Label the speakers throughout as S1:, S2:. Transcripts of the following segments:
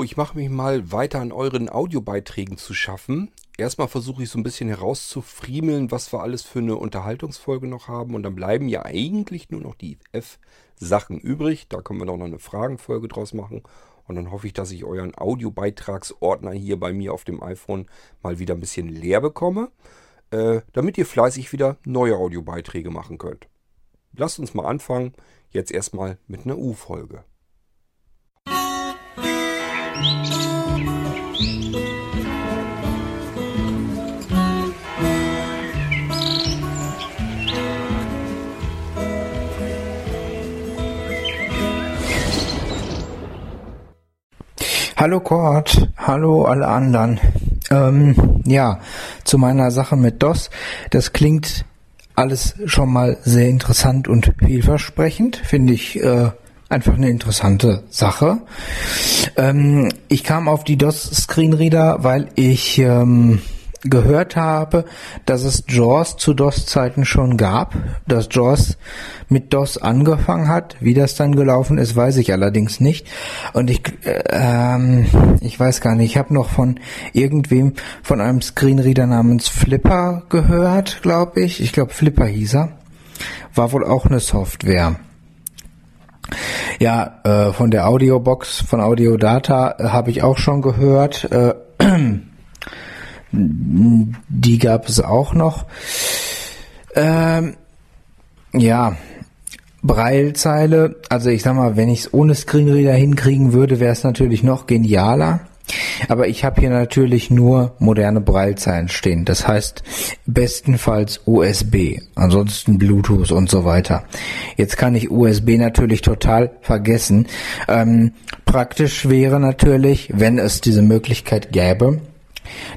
S1: Ich mache mich mal weiter an euren Audiobeiträgen zu schaffen. Erstmal versuche ich so ein bisschen herauszufriemeln, was wir alles für eine Unterhaltungsfolge noch haben. Und dann bleiben ja eigentlich nur noch die F-Sachen übrig. Da können wir doch noch eine Fragenfolge draus machen. Und dann hoffe ich, dass ich euren Audiobeitragsordner hier bei mir auf dem iPhone mal wieder ein bisschen leer bekomme, äh, damit ihr fleißig wieder neue Audiobeiträge machen könnt. Lasst uns mal anfangen. Jetzt erstmal mit einer U-Folge.
S2: Hallo Kurt, hallo alle anderen. Ähm, ja, zu meiner Sache mit DOS. Das klingt alles schon mal sehr interessant und vielversprechend, finde ich äh, einfach eine interessante Sache. Ähm, ich kam auf die DOS Screenreader, weil ich ähm, gehört habe, dass es JAWS zu DOS-Zeiten schon gab, dass JAWS mit DOS angefangen hat. Wie das dann gelaufen ist, weiß ich allerdings nicht. Und ich, äh, ähm, ich weiß gar nicht, ich habe noch von irgendwem, von einem Screenreader namens Flipper gehört, glaube ich. Ich glaube, Flipper hieß er. War wohl auch eine Software. Ja, äh, von der Audiobox, von Audiodata äh, habe ich auch schon gehört. Äh, die gab es auch noch. Ähm, ja, Breilzeile, also ich sag mal, wenn ich es ohne Screenreader hinkriegen würde, wäre es natürlich noch genialer. Aber ich habe hier natürlich nur moderne Breilzeilen stehen. Das heißt bestenfalls USB, ansonsten Bluetooth und so weiter. Jetzt kann ich USB natürlich total vergessen. Ähm, praktisch wäre natürlich, wenn es diese Möglichkeit gäbe,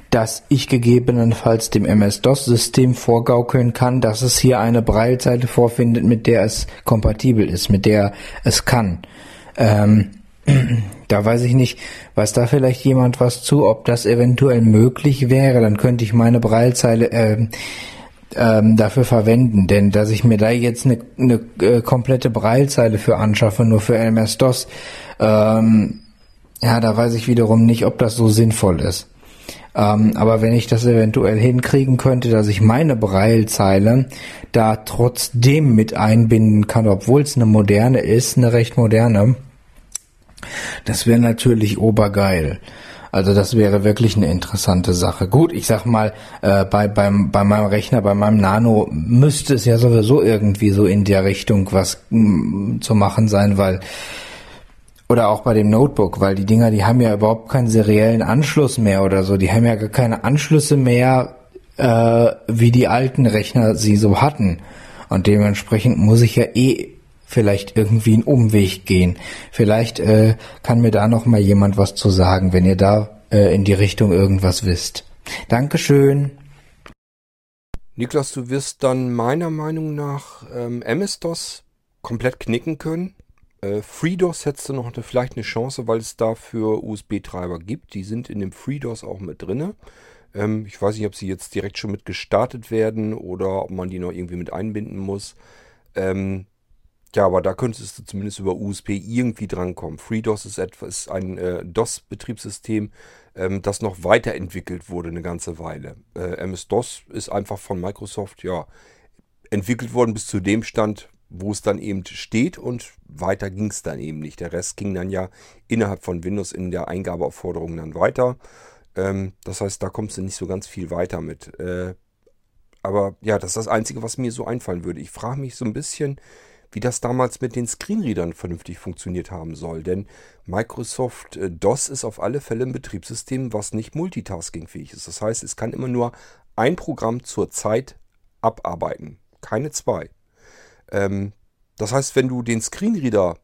S2: dass ich gegebenenfalls dem MS-DOS-System vorgaukeln kann, dass es hier eine Braillezeile vorfindet, mit der es kompatibel ist, mit der es kann. Ähm, da weiß ich nicht, weiß da vielleicht jemand was zu, ob das eventuell möglich wäre, dann könnte ich meine Braillezeile ähm, ähm, dafür verwenden, denn dass ich mir da jetzt eine, eine äh, komplette Braillezeile für anschaffe, nur für MS-DOS, ähm, ja, da weiß ich wiederum nicht, ob das so sinnvoll ist. Ähm, aber wenn ich das eventuell hinkriegen könnte, dass ich meine Braillezeile da trotzdem mit einbinden kann, obwohl es eine moderne ist, eine recht moderne, das wäre natürlich obergeil. Also das wäre wirklich eine interessante Sache. Gut, ich sag mal, äh, bei, beim, bei meinem Rechner, bei meinem Nano müsste es ja sowieso irgendwie so in der Richtung was mm, zu machen sein, weil oder auch bei dem Notebook, weil die Dinger, die haben ja überhaupt keinen seriellen Anschluss mehr oder so. Die haben ja gar keine Anschlüsse mehr, äh, wie die alten Rechner sie so hatten. Und dementsprechend muss ich ja eh vielleicht irgendwie einen Umweg gehen. Vielleicht äh, kann mir da noch mal jemand was zu sagen, wenn ihr da äh, in die Richtung irgendwas wisst. Dankeschön.
S1: Niklas, du wirst dann meiner Meinung nach ähm, MS-DOS komplett knicken können. Äh, FreeDOS hättest du noch eine, vielleicht eine Chance, weil es dafür USB-Treiber gibt. Die sind in dem FreeDOS auch mit drin. Ähm, ich weiß nicht, ob sie jetzt direkt schon mit gestartet werden oder ob man die noch irgendwie mit einbinden muss. Ähm, ja, aber da könntest du zumindest über USB irgendwie drankommen. FreeDOS ist etwas, ein äh, DOS-Betriebssystem, ähm, das noch weiterentwickelt wurde eine ganze Weile. Äh, MS-DOS ist einfach von Microsoft ja entwickelt worden bis zu dem Stand, wo es dann eben steht und weiter ging es dann eben nicht. Der Rest ging dann ja innerhalb von Windows in der Eingabeaufforderung dann weiter. Ähm, das heißt, da kommst du nicht so ganz viel weiter mit. Äh, aber ja, das ist das Einzige, was mir so einfallen würde. Ich frage mich so ein bisschen, wie das damals mit den Screenreadern vernünftig funktioniert haben soll. Denn Microsoft äh, DOS ist auf alle Fälle ein Betriebssystem, was nicht multitaskingfähig ist. Das heißt, es kann immer nur ein Programm zur Zeit abarbeiten, keine zwei. Ähm, das heißt, wenn du den Screenreader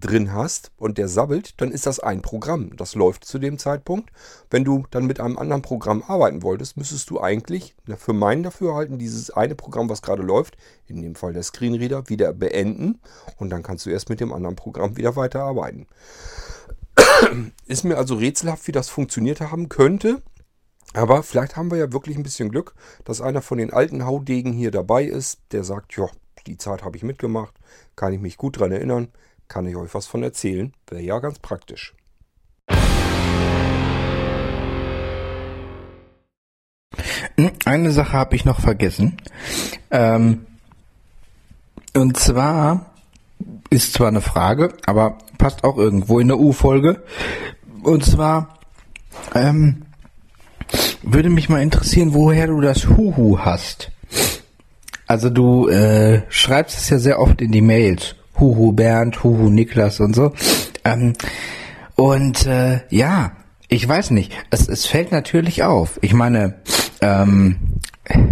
S1: drin hast und der sabbelt, dann ist das ein Programm. Das läuft zu dem Zeitpunkt. Wenn du dann mit einem anderen Programm arbeiten wolltest, müsstest du eigentlich für meinen Dafürhalten dieses eine Programm, was gerade läuft, in dem Fall der Screenreader, wieder beenden und dann kannst du erst mit dem anderen Programm wieder weiterarbeiten. Ist mir also rätselhaft, wie das funktioniert haben könnte. Aber vielleicht haben wir ja wirklich ein bisschen Glück, dass einer von den alten Haudegen hier dabei ist, der sagt, ja, die Zeit habe ich mitgemacht, kann ich mich gut daran erinnern, kann ich euch was von erzählen? Wäre ja ganz praktisch.
S2: Hm, eine Sache habe ich noch vergessen. Ähm, und zwar ist zwar eine Frage, aber passt auch irgendwo in der U-Folge. Und zwar ähm, würde mich mal interessieren, woher du das Huhu hast. Also du äh, schreibst es ja sehr oft in die Mails. Huhu Bernd, Huhu Niklas und so. Ähm, und äh, ja, ich weiß nicht. Es, es fällt natürlich auf. Ich meine, ähm,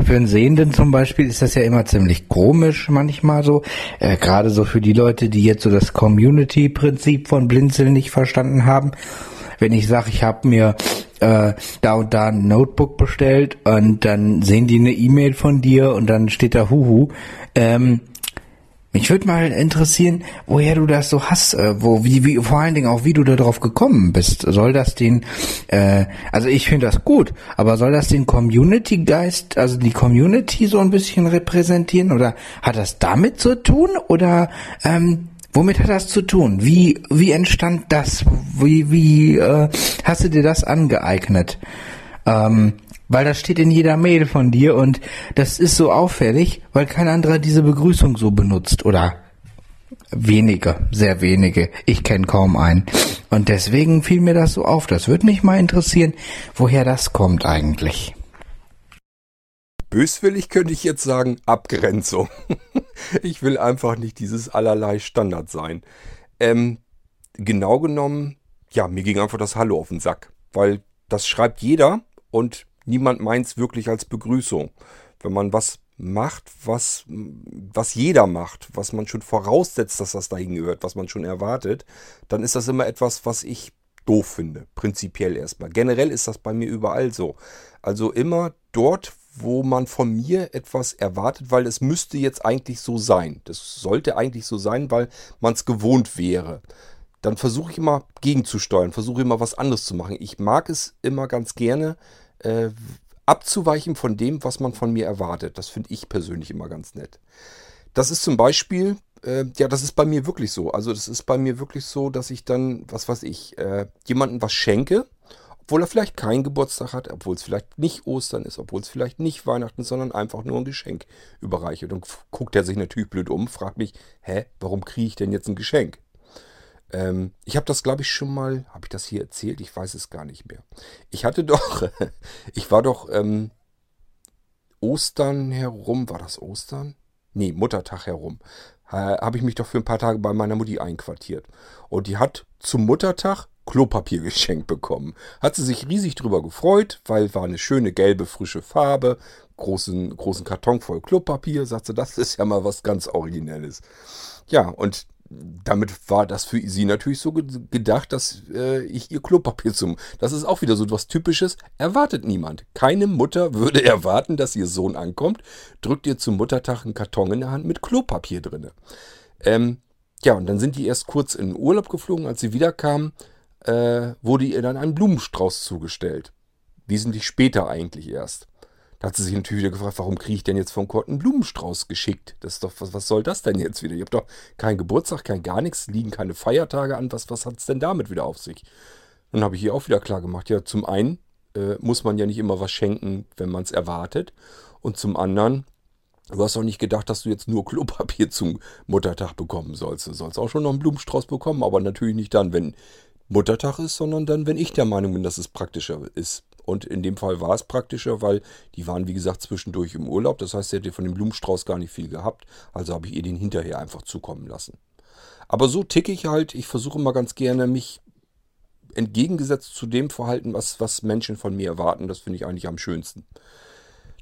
S2: für einen Sehenden zum Beispiel ist das ja immer ziemlich komisch manchmal so. Äh, Gerade so für die Leute, die jetzt so das Community-Prinzip von Blinzeln nicht verstanden haben. Wenn ich sage, ich habe mir äh, da und da ein Notebook bestellt und dann sehen die eine E-Mail von dir und dann steht da Huhu. Ähm, mich würde mal interessieren, woher du das so hast, äh, wo, wie, wie, vor allen Dingen auch, wie du da drauf gekommen bist. Soll das den, äh, also ich finde das gut, aber soll das den Community-Geist, also die Community so ein bisschen repräsentieren oder hat das damit zu tun oder ähm, womit hat das zu tun? Wie, wie entstand das? Wie, wie äh, hast du dir das angeeignet? Ähm, weil das steht in jeder Mail von dir und das ist so auffällig, weil kein anderer diese Begrüßung so benutzt oder wenige, sehr wenige. Ich kenne kaum einen. Und deswegen fiel mir das so auf. Das würde mich mal interessieren, woher das kommt eigentlich.
S1: Böswillig könnte ich jetzt sagen, Abgrenzung. ich will einfach nicht dieses allerlei Standard sein. Ähm, genau genommen, ja, mir ging einfach das Hallo auf den Sack. Weil das schreibt jeder und niemand meint es wirklich als Begrüßung. Wenn man was macht, was, was jeder macht, was man schon voraussetzt, dass das dahin gehört, was man schon erwartet, dann ist das immer etwas, was ich doof finde. Prinzipiell erstmal. Generell ist das bei mir überall so. Also immer dort, wo man von mir etwas erwartet, weil es müsste jetzt eigentlich so sein. Das sollte eigentlich so sein, weil man es gewohnt wäre. Dann versuche ich immer gegenzusteuern, versuche immer was anderes zu machen. Ich mag es immer ganz gerne, äh, abzuweichen von dem, was man von mir erwartet. Das finde ich persönlich immer ganz nett. Das ist zum Beispiel, äh, ja, das ist bei mir wirklich so. Also das ist bei mir wirklich so, dass ich dann, was weiß ich, äh, jemandem was schenke, obwohl er vielleicht keinen Geburtstag hat, obwohl es vielleicht nicht Ostern ist, obwohl es vielleicht nicht Weihnachten, sondern einfach nur ein Geschenk überreiche. Dann guckt er sich natürlich blöd um, fragt mich, hä, warum kriege ich denn jetzt ein Geschenk? Ähm, ich habe das, glaube ich, schon mal, habe ich das hier erzählt? Ich weiß es gar nicht mehr. Ich hatte doch, ich war doch ähm, Ostern herum, war das Ostern? Nee, Muttertag herum. Äh, habe ich mich doch für ein paar Tage bei meiner Mutti einquartiert. Und die hat zum Muttertag Klopapier geschenkt bekommen. Hat sie sich riesig drüber gefreut, weil war eine schöne gelbe, frische Farbe, großen, großen Karton voll Klopapier. Sagt sie, das ist ja mal was ganz Originelles. Ja, und damit war das für sie natürlich so gedacht, dass äh, ich ihr Klopapier zum. Das ist auch wieder so etwas Typisches. Erwartet niemand. Keine Mutter würde erwarten, dass ihr Sohn ankommt, drückt ihr zum Muttertag einen Karton in der Hand mit Klopapier drin. Ähm, ja, und dann sind die erst kurz in den Urlaub geflogen. Als sie wiederkamen, äh, wurde ihr dann ein Blumenstrauß zugestellt. Wesentlich später eigentlich erst. Da hat sie sich natürlich wieder gefragt, warum kriege ich denn jetzt von Kurt einen Blumenstrauß geschickt? Das ist doch, was, was soll das denn jetzt wieder? Ihr habt doch keinen Geburtstag, kein gar nichts, liegen keine Feiertage an. Was, was hat es denn damit wieder auf sich? Dann habe ich hier auch wieder klar gemacht, ja, zum einen äh, muss man ja nicht immer was schenken, wenn man es erwartet. Und zum anderen, du hast auch nicht gedacht, dass du jetzt nur Klopapier zum Muttertag bekommen sollst. Du sollst auch schon noch einen Blumenstrauß bekommen, aber natürlich nicht dann, wenn Muttertag ist, sondern dann, wenn ich der Meinung bin, dass es praktischer ist. Und in dem Fall war es praktischer, weil die waren, wie gesagt, zwischendurch im Urlaub. Das heißt, sie hätte von dem Blumenstrauß gar nicht viel gehabt. Also habe ich ihr den hinterher einfach zukommen lassen. Aber so ticke ich halt. Ich versuche immer ganz gerne, mich entgegengesetzt zu dem verhalten, was, was Menschen von mir erwarten. Das finde ich eigentlich am schönsten.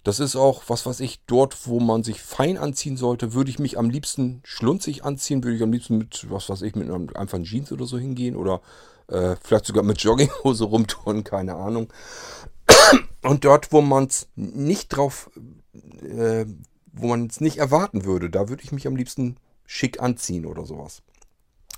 S1: Das ist auch, was weiß ich, dort, wo man sich fein anziehen sollte, würde ich mich am liebsten schlunzig anziehen, würde ich am liebsten mit, was weiß ich, mit einem einfachen Jeans oder so hingehen oder äh, vielleicht sogar mit Jogginghose rumtun, keine Ahnung. Und dort, wo man es nicht drauf, äh, wo man es nicht erwarten würde, da würde ich mich am liebsten schick anziehen oder sowas.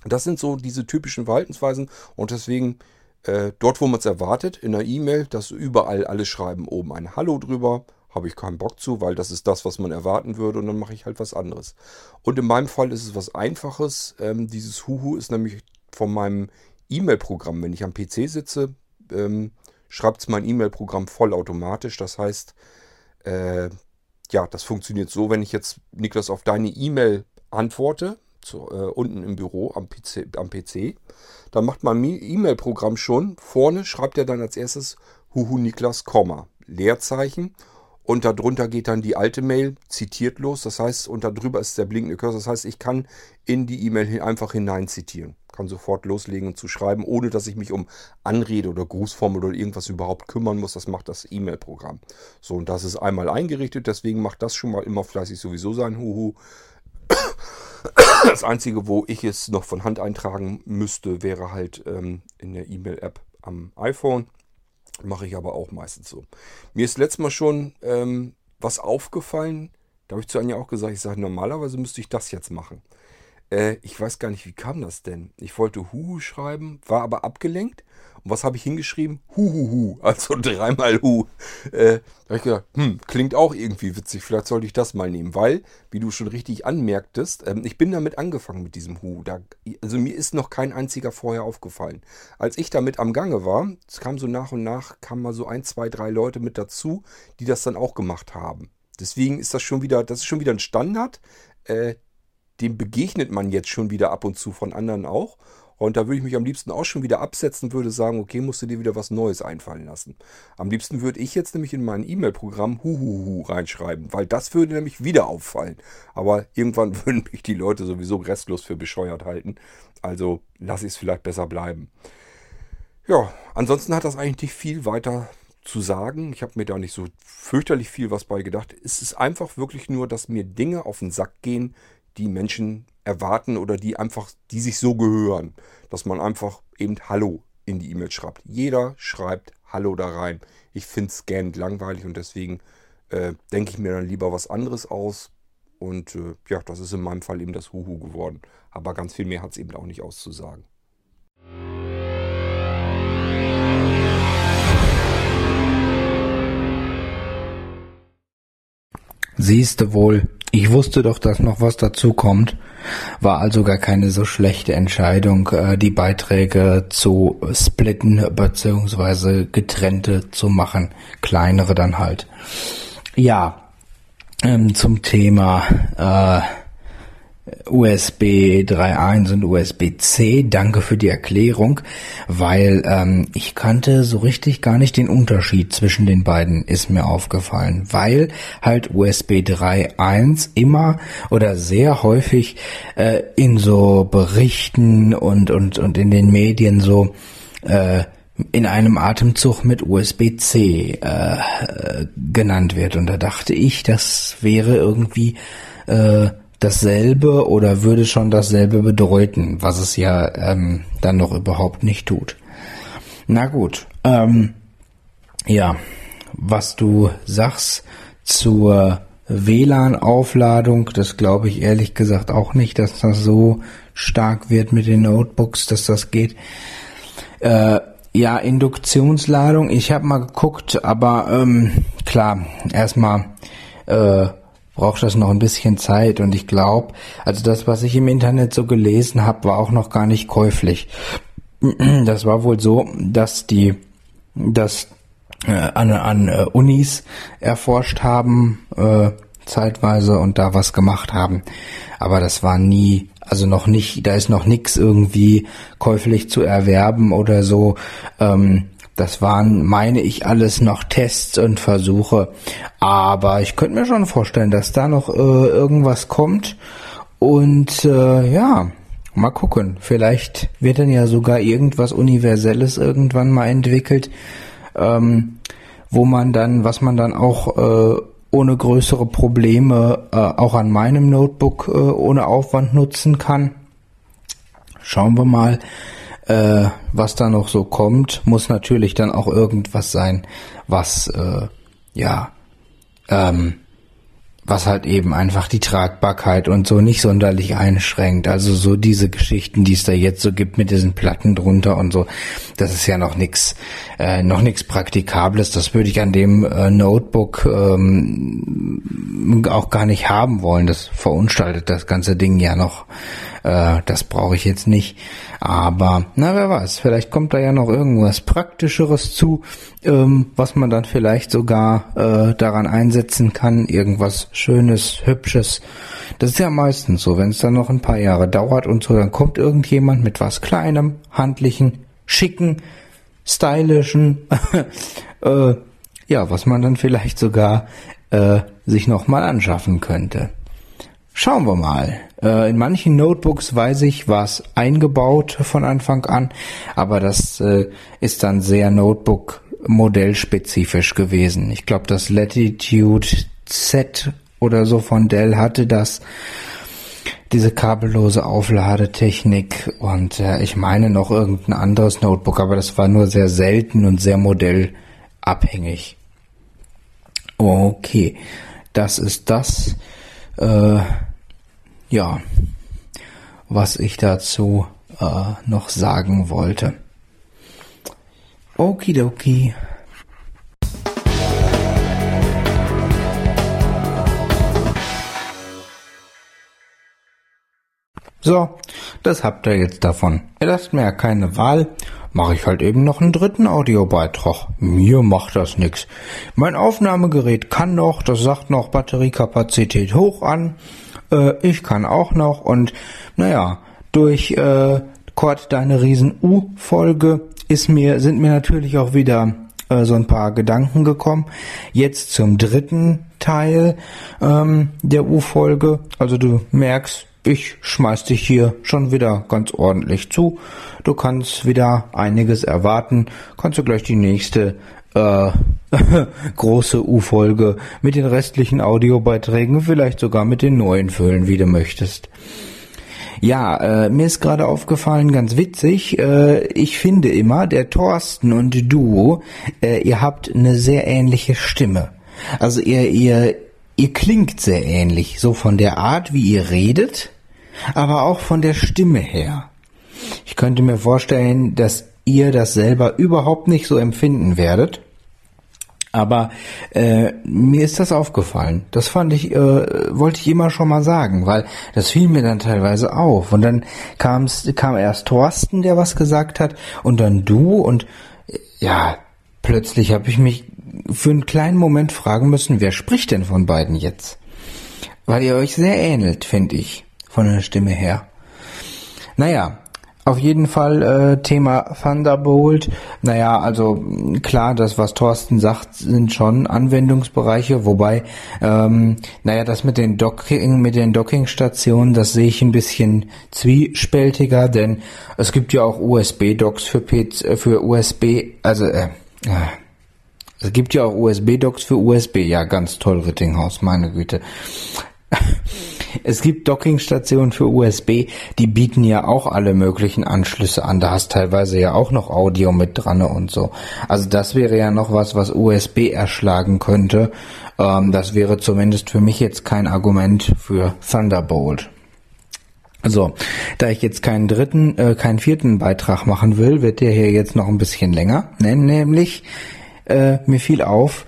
S1: Das sind so diese typischen Verhaltensweisen und deswegen äh, dort, wo man es erwartet, in der E-Mail, dass überall alle schreiben oben ein Hallo drüber, habe ich keinen Bock zu, weil das ist das, was man erwarten würde und dann mache ich halt was anderes. Und in meinem Fall ist es was Einfaches. Ähm, dieses Huhu ist nämlich von meinem E-Mail-Programm. Wenn ich am PC sitze, ähm, schreibt es mein E-Mail-Programm vollautomatisch. Das heißt, Äh, ja, das funktioniert so, wenn ich jetzt, Niklas, auf deine E-Mail antworte, zu, äh, unten im Büro am PC, am PC, dann macht mein E-Mail-Programm schon, vorne schreibt er dann als erstes Huhu Niklas, Komma, Leerzeichen und darunter geht dann die alte Mail zitiert los. Das heißt, und darüber ist der blinkende Cursor. Das heißt, ich kann in die E-Mail einfach hinein zitieren. Kann sofort loslegen zu schreiben, ohne dass ich mich um Anrede oder Grußformel oder irgendwas überhaupt kümmern muss. Das macht das E-Mail-Programm. So, und das ist einmal eingerichtet. Deswegen macht das schon mal immer fleißig sowieso sein Huhu. Das Einzige, wo ich es noch von Hand eintragen müsste, wäre halt ähm, in der E-Mail-App am iPhone. Mache ich aber auch meistens so. Mir ist letztes Mal schon ähm, was aufgefallen. Da habe ich zu Anja auch gesagt, ich sage, normalerweise müsste ich das jetzt machen. Äh, ich weiß gar nicht, wie kam das denn? Ich wollte Huhu schreiben, war aber abgelenkt. Und was habe ich hingeschrieben? Huhuhu, also dreimal Hu. Äh, da habe ich gedacht, hm, klingt auch irgendwie witzig, vielleicht sollte ich das mal nehmen. Weil, wie du schon richtig anmerktest, ähm, ich bin damit angefangen mit diesem Hu. Da, also mir ist noch kein einziger vorher aufgefallen. Als ich damit am Gange war, es kam so nach und nach, kamen mal so ein, zwei, drei Leute mit dazu, die das dann auch gemacht haben. Deswegen ist das schon wieder, das ist schon wieder ein Standard. Äh, dem begegnet man jetzt schon wieder ab und zu von anderen auch. Und da würde ich mich am liebsten auch schon wieder absetzen, würde sagen, okay, musst du dir wieder was Neues einfallen lassen. Am liebsten würde ich jetzt nämlich in mein E-Mail-Programm Huhuhu reinschreiben, weil das würde nämlich wieder auffallen. Aber irgendwann würden mich die Leute sowieso restlos für bescheuert halten. Also lasse ich es vielleicht besser bleiben. Ja, ansonsten hat das eigentlich nicht viel weiter zu sagen. Ich habe mir da nicht so fürchterlich viel was bei gedacht. Es ist einfach wirklich nur, dass mir Dinge auf den Sack gehen, die Menschen erwarten oder die einfach, die sich so gehören, dass man einfach eben Hallo in die E-Mail schreibt. Jeder schreibt Hallo da rein. Ich finde gähnend langweilig und deswegen äh, denke ich mir dann lieber was anderes aus. Und äh, ja, das ist in meinem Fall eben das Huhu geworden. Aber ganz viel mehr hat es eben auch nicht auszusagen.
S2: Siehste wohl, ich wusste doch, dass noch was dazu kommt. War also gar keine so schlechte Entscheidung, äh, die Beiträge zu splitten bzw. getrennte zu machen. Kleinere dann halt. Ja, ähm, zum Thema äh, USB 3.1 und USB-C. Danke für die Erklärung, weil ähm, ich kannte so richtig gar nicht den Unterschied zwischen den beiden, ist mir aufgefallen, weil halt USB 3.1 immer oder sehr häufig äh, in so Berichten und, und, und in den Medien so äh, in einem Atemzug mit USB-C äh, genannt wird. Und da dachte ich, das wäre irgendwie äh, dasselbe oder würde schon dasselbe bedeuten, was es ja ähm, dann noch überhaupt nicht tut. Na gut, ähm, ja, was du sagst zur WLAN-Aufladung, das glaube ich ehrlich gesagt auch nicht, dass das so stark wird mit den Notebooks, dass das geht. Äh, ja, Induktionsladung, ich habe mal geguckt, aber ähm, klar, erstmal äh, braucht das noch ein bisschen Zeit und ich glaube, also das, was ich im Internet so gelesen habe, war auch noch gar nicht käuflich. Das war wohl so, dass die das äh, an, an äh, Unis erforscht haben, äh, zeitweise und da was gemacht haben. Aber das war nie, also noch nicht, da ist noch nichts irgendwie käuflich zu erwerben oder so. Ähm, das waren, meine ich, alles noch Tests und Versuche. Aber ich könnte mir schon vorstellen, dass da noch äh, irgendwas kommt. Und äh, ja, mal gucken. Vielleicht wird dann ja sogar irgendwas Universelles irgendwann mal entwickelt, ähm, wo man dann, was man dann auch äh, ohne größere Probleme äh, auch an meinem Notebook äh, ohne Aufwand nutzen kann. Schauen wir mal äh, was da noch so kommt, muss natürlich dann auch irgendwas sein, was äh, ja ähm, was halt eben einfach die Tragbarkeit und so nicht sonderlich einschränkt. Also so diese Geschichten, die es da jetzt so gibt mit diesen Platten drunter und so, das ist ja noch nix, äh, noch nix Praktikables. Das würde ich an dem äh, Notebook ähm, auch gar nicht haben wollen. Das verunstaltet das ganze Ding ja noch. Äh, das brauche ich jetzt nicht. Aber, na, wer weiß, vielleicht kommt da ja noch irgendwas Praktischeres zu, ähm, was man dann vielleicht sogar äh, daran einsetzen kann. Irgendwas Schönes, Hübsches. Das ist ja meistens so, wenn es dann noch ein paar Jahre dauert und so, dann kommt irgendjemand mit was Kleinem, Handlichen, Schicken, Stylischen, äh, ja, was man dann vielleicht sogar äh, sich nochmal anschaffen könnte. Schauen wir mal. Äh, in manchen Notebooks weiß ich, war es eingebaut von Anfang an, aber das äh, ist dann sehr Notebook modellspezifisch gewesen. Ich glaube, das Latitude Z oder so von Dell hatte das diese kabellose Aufladetechnik und äh, ich meine noch irgendein anderes Notebook, aber das war nur sehr selten und sehr modellabhängig. Okay, das ist das. Äh, ja, was ich dazu äh, noch sagen wollte. Okidoki. So, das habt ihr jetzt davon. Ihr lasst mir ja keine Wahl, mache ich halt eben noch einen dritten Audiobeitrag. Mir macht das nix. Mein Aufnahmegerät kann noch, das sagt noch Batteriekapazität hoch an. Äh, ich kann auch noch und naja, durch äh, Kurt deine Riesen U-Folge ist mir, sind mir natürlich auch wieder äh, so ein paar Gedanken gekommen. Jetzt zum dritten Teil ähm, der U-Folge. Also du merkst, ich schmeiß dich hier schon wieder ganz ordentlich zu. Du kannst wieder einiges erwarten. Kannst du gleich die nächste äh, große U-Folge mit den restlichen Audiobeiträgen, vielleicht sogar mit den neuen füllen, wie du möchtest. Ja, äh, mir ist gerade aufgefallen, ganz witzig, äh, ich finde immer, der Thorsten und du, äh, ihr habt eine sehr ähnliche Stimme. Also ihr, ihr, ihr klingt sehr ähnlich, so von der Art, wie ihr redet, aber auch von der Stimme her. Ich könnte mir vorstellen, dass ihr das selber überhaupt nicht so empfinden werdet. Aber äh, mir ist das aufgefallen. Das fand ich, äh, wollte ich immer schon mal sagen, weil das fiel mir dann teilweise auf. Und dann kam's, kam erst Thorsten, der was gesagt hat, und dann du und äh, ja, plötzlich habe ich mich für einen kleinen Moment fragen müssen, wer spricht denn von beiden jetzt? Weil ihr euch sehr ähnelt, finde ich, von der Stimme her. Naja, auf jeden Fall äh, Thema Thunderbolt. Naja, also klar, das, was Thorsten sagt, sind schon Anwendungsbereiche, wobei, ähm, naja, das mit den Docking, mit den Dockingstationen, das sehe ich ein bisschen zwiespältiger, denn es gibt ja auch USB-Docks für PC, äh, für USB, also äh, äh, es gibt ja auch USB-Docks für USB. Ja, ganz toll, Rittinghaus, meine Güte. Es gibt Dockingstationen für USB, die bieten ja auch alle möglichen Anschlüsse an. Da hast teilweise ja auch noch Audio mit dran und so. Also das wäre ja noch was, was USB erschlagen könnte. Ähm, das wäre zumindest für mich jetzt kein Argument für Thunderbolt. So, da ich jetzt keinen dritten, äh, keinen vierten Beitrag machen will, wird der hier jetzt noch ein bisschen länger. Nämlich, äh, mir fiel auf,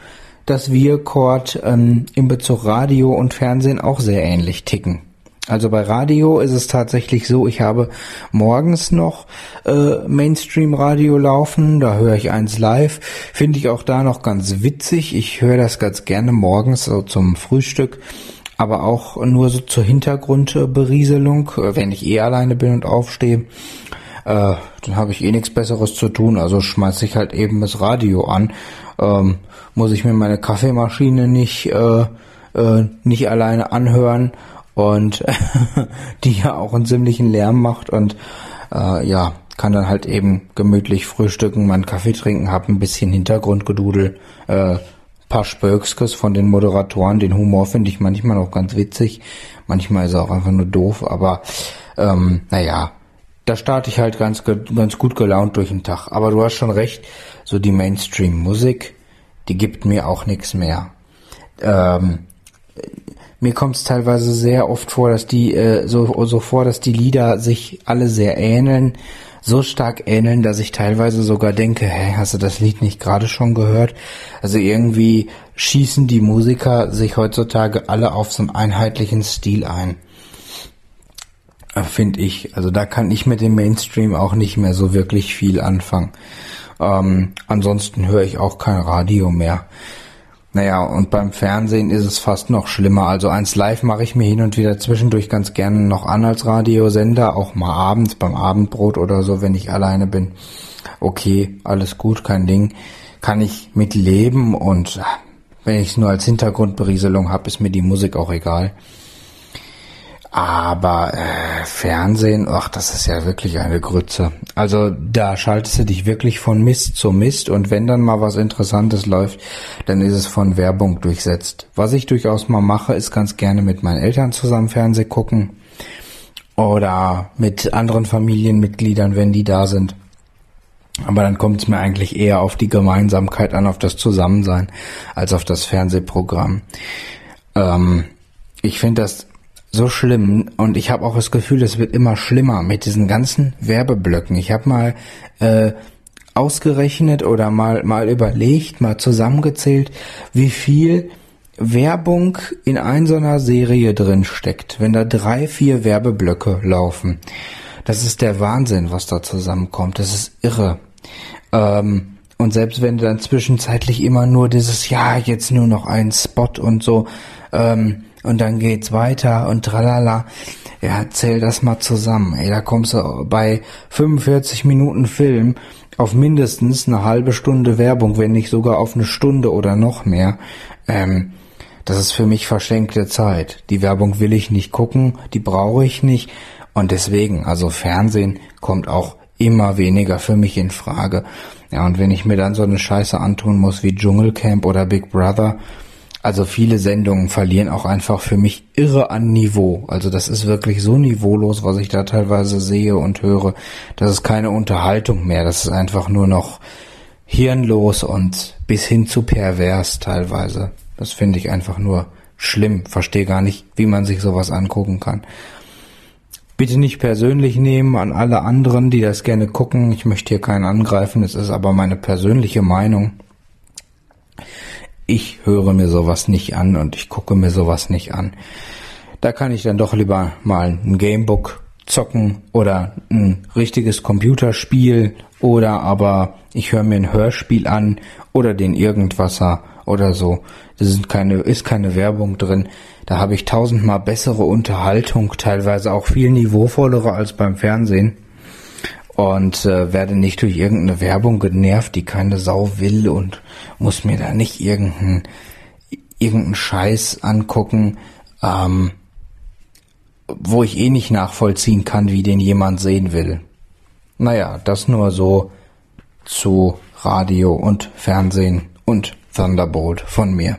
S2: dass wir Cord ähm, in Bezug Radio und Fernsehen auch sehr ähnlich ticken. Also bei Radio ist es tatsächlich so, ich habe morgens noch äh, Mainstream-Radio laufen, da höre ich eins live, finde ich auch da noch ganz witzig. Ich höre das ganz gerne morgens so zum Frühstück, aber auch nur so zur Hintergrundberieselung, äh, wenn ich eh alleine bin und aufstehe. Äh, dann habe ich eh nichts Besseres zu tun, also schmeiße ich halt eben das Radio an. Ähm, muss ich mir meine Kaffeemaschine nicht, äh, äh, nicht alleine anhören und die ja auch einen ziemlichen Lärm macht und äh, ja, kann dann halt eben gemütlich frühstücken, meinen Kaffee trinken, hab ein bisschen Hintergrundgedudel, äh, paar Spökskes von den Moderatoren, den Humor finde ich manchmal auch ganz witzig, manchmal ist er auch einfach nur doof, aber ähm, naja, da starte ich halt ganz, ganz gut gelaunt durch den Tag. Aber du hast schon recht, so die Mainstream-Musik, die gibt mir auch nichts mehr. Ähm, mir kommt es teilweise sehr oft vor, dass die äh, so, so vor, dass die Lieder sich alle sehr ähneln, so stark ähneln, dass ich teilweise sogar denke, hä, hast du das Lied nicht gerade schon gehört? Also irgendwie schießen die Musiker sich heutzutage alle auf so einen einheitlichen Stil ein. Finde ich. Also da kann ich mit dem Mainstream auch nicht mehr so wirklich viel anfangen. Ähm, ansonsten höre ich auch kein Radio mehr. Naja, und beim Fernsehen ist es fast noch schlimmer. Also eins live mache ich mir hin und wieder zwischendurch ganz gerne noch an als Radiosender, auch mal abends beim Abendbrot oder so, wenn ich alleine bin. Okay, alles gut, kein Ding. Kann ich mit leben und äh, wenn ich es nur als Hintergrundberieselung habe, ist mir die Musik auch egal. Aber äh, Fernsehen, ach, das ist ja wirklich eine Grütze. Also da schaltest du dich wirklich von Mist zu Mist und wenn dann mal was Interessantes läuft, dann ist es von Werbung durchsetzt. Was ich durchaus mal mache, ist ganz gerne mit meinen Eltern zusammen Fernseh gucken oder mit anderen Familienmitgliedern, wenn die da sind. Aber dann kommt es mir eigentlich eher auf die Gemeinsamkeit an, auf das Zusammensein, als auf das Fernsehprogramm. Ähm, ich finde das so schlimm und ich habe auch das Gefühl, es wird immer schlimmer mit diesen ganzen Werbeblöcken. Ich habe mal äh, ausgerechnet oder mal mal überlegt, mal zusammengezählt, wie viel Werbung in ein so einer Serie drin steckt, wenn da drei, vier Werbeblöcke laufen. Das ist der Wahnsinn, was da zusammenkommt. Das ist irre. Ähm, und selbst wenn du dann zwischenzeitlich immer nur dieses, ja, jetzt nur noch ein Spot und so, ähm, und dann geht's weiter und tralala. Ja, zähl das mal zusammen. Ey, da kommst du bei 45 Minuten Film auf mindestens eine halbe Stunde Werbung, wenn nicht sogar auf eine Stunde oder noch mehr. Ähm, das ist für mich verschenkte Zeit. Die Werbung will ich nicht gucken, die brauche ich nicht. Und deswegen, also Fernsehen kommt auch immer weniger für mich in Frage. Ja, und wenn ich mir dann so eine Scheiße antun muss wie Dschungelcamp oder Big Brother, also viele Sendungen verlieren auch einfach für mich irre an Niveau. Also das ist wirklich so niveaulos, was ich da teilweise sehe und höre. Das ist keine Unterhaltung mehr. Das ist einfach nur noch hirnlos und bis hin zu pervers teilweise. Das finde ich einfach nur schlimm. Verstehe gar nicht, wie man sich sowas angucken kann. Bitte nicht persönlich nehmen an alle anderen, die das gerne gucken. Ich möchte hier keinen angreifen. Es ist aber meine persönliche Meinung ich höre mir sowas nicht an und ich gucke mir sowas nicht an. Da kann ich dann doch lieber mal ein Gamebook zocken oder ein richtiges Computerspiel oder aber ich höre mir ein Hörspiel an oder den Irgendwasser oder so. Das ist keine, ist keine Werbung drin. Da habe ich tausendmal bessere Unterhaltung, teilweise auch viel niveauvollere als beim Fernsehen und äh, werde nicht durch irgendeine Werbung genervt, die keine Sau will und muss mir da nicht irgendeinen irgendeinen Scheiß angucken, ähm, wo ich eh nicht nachvollziehen kann, wie den jemand sehen will. Naja, das nur so zu Radio und Fernsehen und Thunderbolt von mir.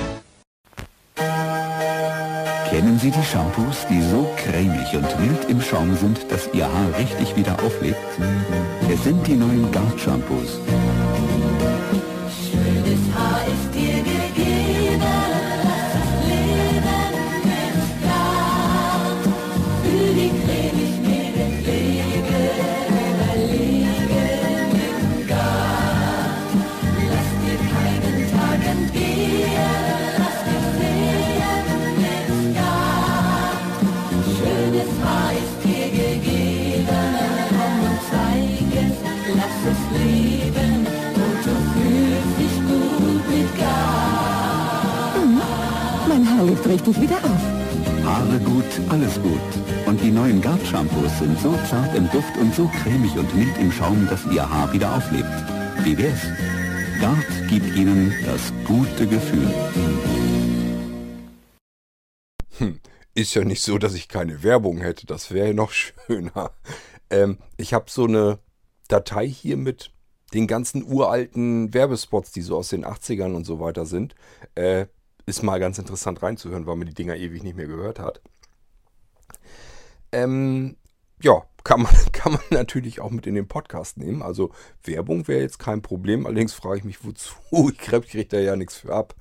S3: Kennen Sie die Shampoos, die so cremig und mild im Schaum sind, dass Ihr Haar richtig wieder auflebt? Es sind die neuen Gart-Shampoos.
S4: Richtig wieder auf.
S3: Haare gut, alles gut. Und die neuen Gart-Shampoos sind so zart im Duft und so cremig und mild im Schaum, dass Ihr Haar wieder auflebt. Wie wär's? Gart gibt Ihnen das gute Gefühl.
S1: Hm, ist ja nicht so, dass ich keine Werbung hätte. Das wäre ja noch schöner. Ähm, ich habe so eine Datei hier mit den ganzen uralten Werbespots, die so aus den 80ern und so weiter sind. Äh, ist mal ganz interessant reinzuhören, weil man die Dinger ewig nicht mehr gehört hat. Ähm, ja, kann man, kann man natürlich auch mit in den Podcast nehmen. Also Werbung wäre jetzt kein Problem. Allerdings frage ich mich, wozu? Ich kriege da ja nichts für ab.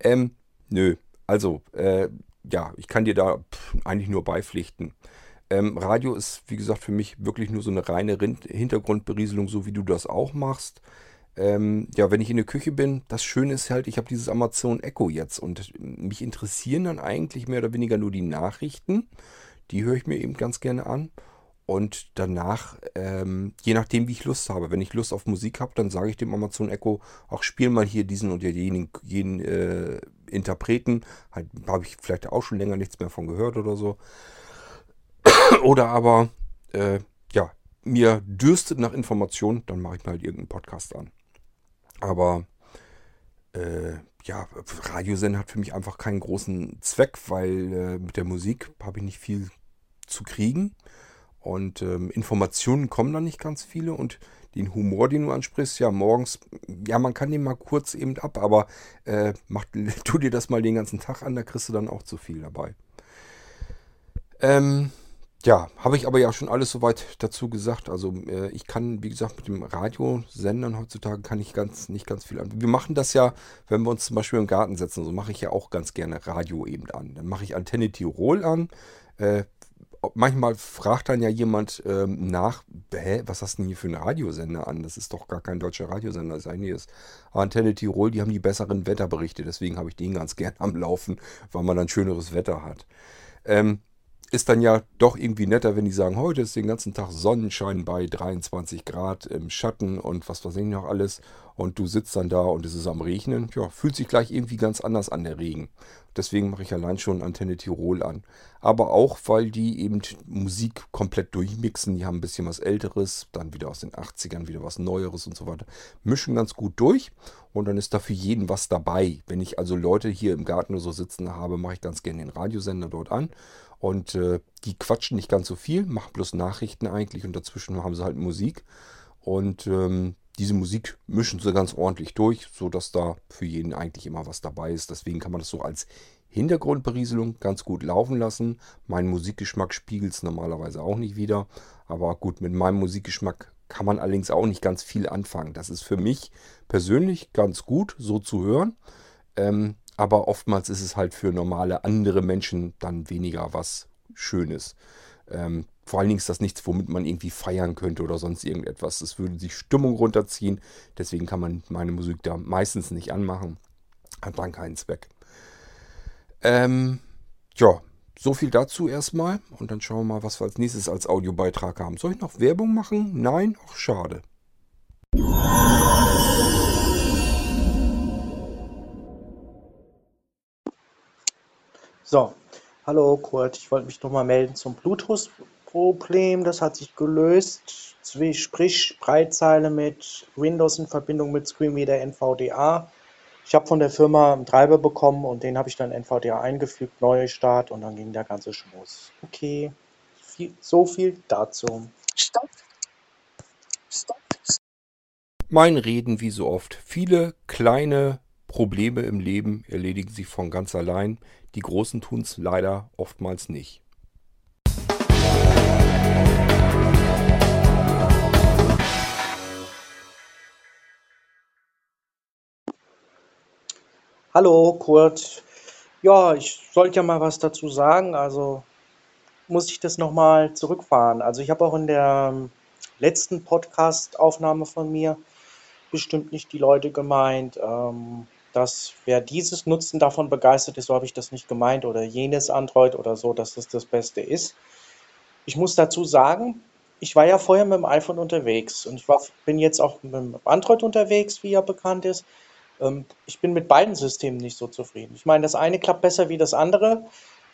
S1: Ähm, nö, also, äh, ja, ich kann dir da eigentlich nur beipflichten. Ähm, Radio ist, wie gesagt, für mich wirklich nur so eine reine Hintergrundberieselung, so wie du das auch machst. Ähm, ja, wenn ich in der Küche bin, das Schöne ist halt, ich habe dieses Amazon Echo jetzt und mich interessieren dann eigentlich mehr oder weniger nur die Nachrichten. Die höre ich mir eben ganz gerne an. Und danach, ähm, je nachdem, wie ich Lust habe. Wenn ich Lust auf Musik habe, dann sage ich dem Amazon Echo, auch spiel mal hier diesen und jenen, jenen äh, Interpreten. Halt, habe ich vielleicht auch schon länger nichts mehr von gehört oder so. oder aber, äh, ja, mir dürstet nach Informationen, dann mache ich mir halt irgendeinen Podcast an. Aber äh, ja, Radiosender hat für mich einfach keinen großen Zweck, weil äh, mit der Musik habe ich nicht viel zu kriegen. Und ähm, Informationen kommen dann nicht ganz viele. Und den Humor, den du ansprichst, ja, morgens, ja, man kann den mal kurz eben ab, aber äh, mach, tu dir das mal den ganzen Tag an, da kriegst du dann auch zu viel dabei. Ähm, ja, habe ich aber ja schon alles soweit dazu gesagt. Also äh, ich kann, wie gesagt, mit dem Radiosendern heutzutage kann ich ganz nicht ganz viel an. Wir machen das ja, wenn wir uns zum Beispiel im Garten setzen, so mache ich ja auch ganz gerne Radio eben an. Dann mache ich Antenne Tirol an. Äh, manchmal fragt dann ja jemand ähm, nach, hä, was hast du denn hier für einen Radiosender an? Das ist doch gar kein deutscher Radiosender, das ist das Antenne Tirol, die haben die besseren Wetterberichte, deswegen habe ich den ganz gern am Laufen, weil man dann schöneres Wetter hat. Ähm, ist dann ja doch irgendwie netter, wenn die sagen, heute ist den ganzen Tag Sonnenschein bei 23 Grad im Schatten und was weiß ich noch alles. Und du sitzt dann da und es ist am Regnen. Ja, fühlt sich gleich irgendwie ganz anders an, der Regen. Deswegen mache ich allein schon Antenne Tirol an. Aber auch, weil die eben Musik komplett durchmixen. Die haben ein bisschen was Älteres, dann wieder aus den 80ern, wieder was Neueres und so weiter. Mischen ganz gut durch und dann ist da für jeden was dabei. Wenn ich also Leute hier im Garten oder so sitzen habe, mache ich ganz gerne den Radiosender dort an und äh, die quatschen nicht ganz so viel, machen bloß Nachrichten eigentlich und dazwischen haben sie halt Musik. Und ähm, diese Musik mischen sie ganz ordentlich durch, sodass da für jeden eigentlich immer was dabei ist. Deswegen kann man das so als Hintergrundberieselung ganz gut laufen lassen. Mein Musikgeschmack spiegelt es normalerweise auch nicht wieder. Aber gut, mit meinem Musikgeschmack kann man allerdings auch nicht ganz viel anfangen. Das ist für mich persönlich ganz gut, so zu hören. Ähm, aber oftmals ist es halt für normale andere Menschen dann weniger was Schönes. Ähm, vor allen Dingen ist das nichts, womit man irgendwie feiern könnte oder sonst irgendetwas. Es würde sich Stimmung runterziehen. Deswegen kann man meine Musik da meistens nicht anmachen. Hat dann keinen Zweck. Ähm, ja, so viel dazu erstmal. Und dann schauen wir mal, was wir als nächstes als Audiobeitrag haben. Soll ich noch Werbung machen? Nein? Ach, schade.
S4: So, hallo Kurt, ich wollte mich nochmal melden zum Bluetooth-Problem. Das hat sich gelöst, sprich Spreitzeile mit Windows in Verbindung mit Screenreader NVDA. Ich habe von der Firma einen Treiber bekommen und den habe ich dann NVDA eingefügt, neue Start und dann ging der ganze Schmuss. Okay, so viel dazu. Stopp.
S1: Stopp. Mein Reden wie so oft. Viele kleine Probleme im Leben erledigen sich von ganz allein. Die Großen tun es leider oftmals nicht.
S4: Hallo Kurt. Ja, ich sollte ja mal was dazu sagen. Also muss ich das nochmal zurückfahren. Also ich habe auch in der ähm, letzten Podcast-Aufnahme von mir bestimmt nicht die Leute gemeint, ähm, dass wer dieses Nutzen davon begeistert ist, so habe ich das nicht gemeint, oder jenes Android oder so, dass das das Beste ist. Ich muss dazu sagen, ich war ja vorher mit dem iPhone unterwegs und ich war, bin jetzt auch mit dem Android unterwegs, wie ja bekannt ist. Ähm, ich bin mit beiden Systemen nicht so zufrieden. Ich meine, das eine klappt besser wie das andere.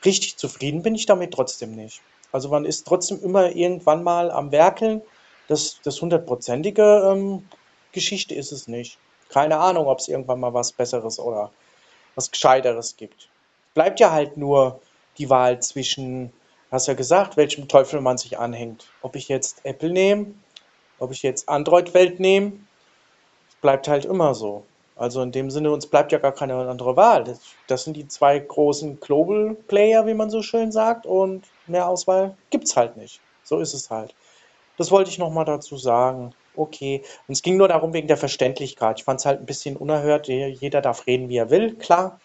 S4: richtig zufrieden bin ich damit trotzdem nicht. Also man ist trotzdem immer irgendwann mal am Werkeln. Das, das hundertprozentige ähm, Geschichte ist es nicht. Keine Ahnung, ob es irgendwann mal was Besseres oder was Gescheiteres gibt. Bleibt ja halt nur die Wahl zwischen, hast ja gesagt, welchem Teufel man sich anhängt. Ob ich jetzt Apple nehme, ob ich jetzt Android-Welt nehme, bleibt halt immer so. Also in dem Sinne, uns bleibt ja gar keine andere Wahl. Das, sind die zwei großen Global Player, wie man so schön sagt, und mehr Auswahl gibt es halt nicht. So ist es halt. Das wollte ich nochmal dazu sagen. Okay. Und es ging nur darum, wegen der Verständlichkeit. Ich fand es halt ein bisschen unerhört. Jeder darf reden, wie er will, klar.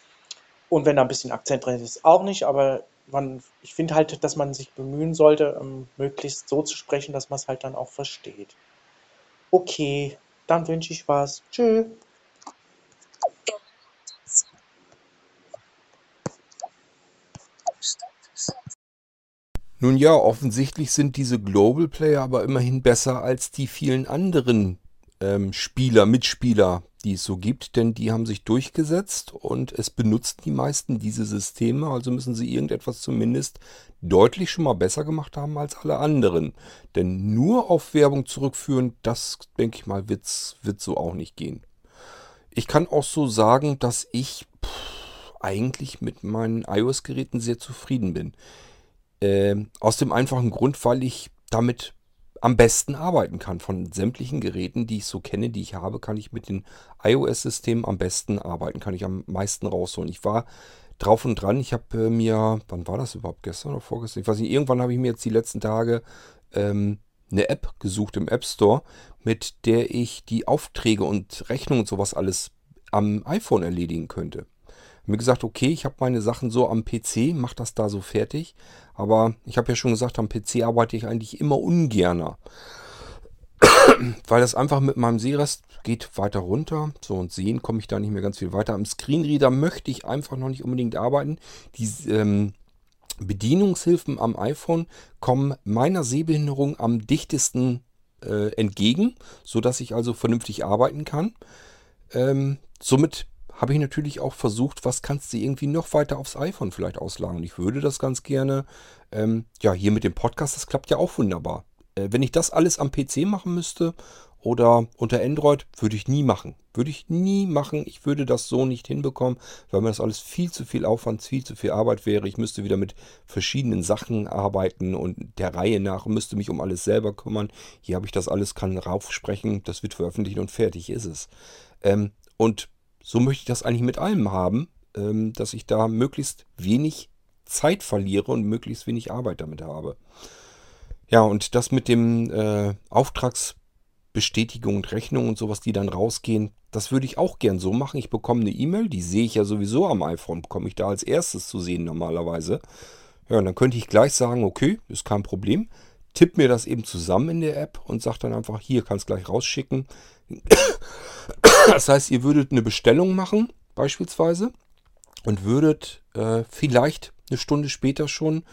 S4: Und wenn da ein bisschen Akzent drin ist, auch nicht. Aber man, ich finde halt, dass man sich bemühen sollte, um, möglichst so zu sprechen, dass man es halt dann auch versteht. Okay, dann wünsche ich was. Tschüss.
S1: Nun ja, offensichtlich sind diese Global Player aber immerhin besser als die vielen anderen ähm, Spieler, Mitspieler, die es so gibt, denn die haben sich durchgesetzt und es benutzen die meisten diese Systeme, also müssen sie irgendetwas zumindest deutlich schon mal besser gemacht haben als alle anderen. Denn nur auf Werbung zurückführen, das denke ich mal, wird's, wird so auch nicht gehen. Ich kann auch so sagen, dass ich pff, eigentlich mit meinen iOS-Geräten sehr zufrieden bin. Ähm, aus dem einfachen Grund, weil ich damit am besten arbeiten kann. Von sämtlichen Geräten, die ich so kenne, die ich habe, kann ich mit den iOS-Systemen am besten arbeiten, kann ich am meisten rausholen. Ich war drauf und dran, ich habe äh, mir, wann war das überhaupt, gestern oder vorgestern? Ich weiß nicht, irgendwann habe ich mir jetzt die letzten Tage ähm, eine App gesucht im App Store, mit der ich die Aufträge und Rechnungen und sowas alles am iPhone erledigen könnte mir gesagt, okay, ich habe meine Sachen so am PC, mache das da so fertig. Aber ich habe ja schon gesagt, am PC arbeite ich eigentlich immer ungerner. Weil das einfach mit meinem Sehrest geht weiter runter. So und sehen komme ich da nicht mehr ganz viel weiter. Am Screenreader möchte ich einfach noch nicht unbedingt arbeiten. Die ähm, Bedienungshilfen am iPhone kommen meiner Sehbehinderung am dichtesten äh, entgegen, sodass ich also vernünftig arbeiten kann. Ähm, somit habe ich natürlich auch versucht, was kannst du irgendwie noch weiter aufs iPhone vielleicht auslagern. Ich würde das ganz gerne. Ähm, ja, hier mit dem Podcast, das klappt ja auch wunderbar. Äh, wenn ich das alles am PC machen müsste oder unter Android, würde ich nie machen. Würde ich nie machen. Ich würde das so nicht hinbekommen, weil mir das alles viel zu viel Aufwand, viel zu viel Arbeit wäre. Ich müsste wieder mit verschiedenen Sachen arbeiten und der Reihe nach müsste mich um alles selber kümmern. Hier habe ich das alles, kann raufsprechen, das wird veröffentlicht und fertig ist es. Ähm, und so möchte ich das eigentlich mit allem haben, ähm, dass ich da möglichst wenig Zeit verliere und möglichst wenig Arbeit damit habe. Ja, und das mit dem äh, Auftragsbestätigung und Rechnung und sowas, die dann rausgehen, das würde ich auch gern so machen. Ich bekomme eine E-Mail, die sehe ich ja sowieso am iPhone, bekomme ich da als erstes zu sehen normalerweise. Ja, und dann könnte ich gleich sagen, okay, ist kein Problem. Tipp mir das eben zusammen in der App und sage dann einfach, hier kannst gleich rausschicken. Das heißt, ihr würdet eine Bestellung machen, beispielsweise, und würdet äh, vielleicht eine Stunde später schon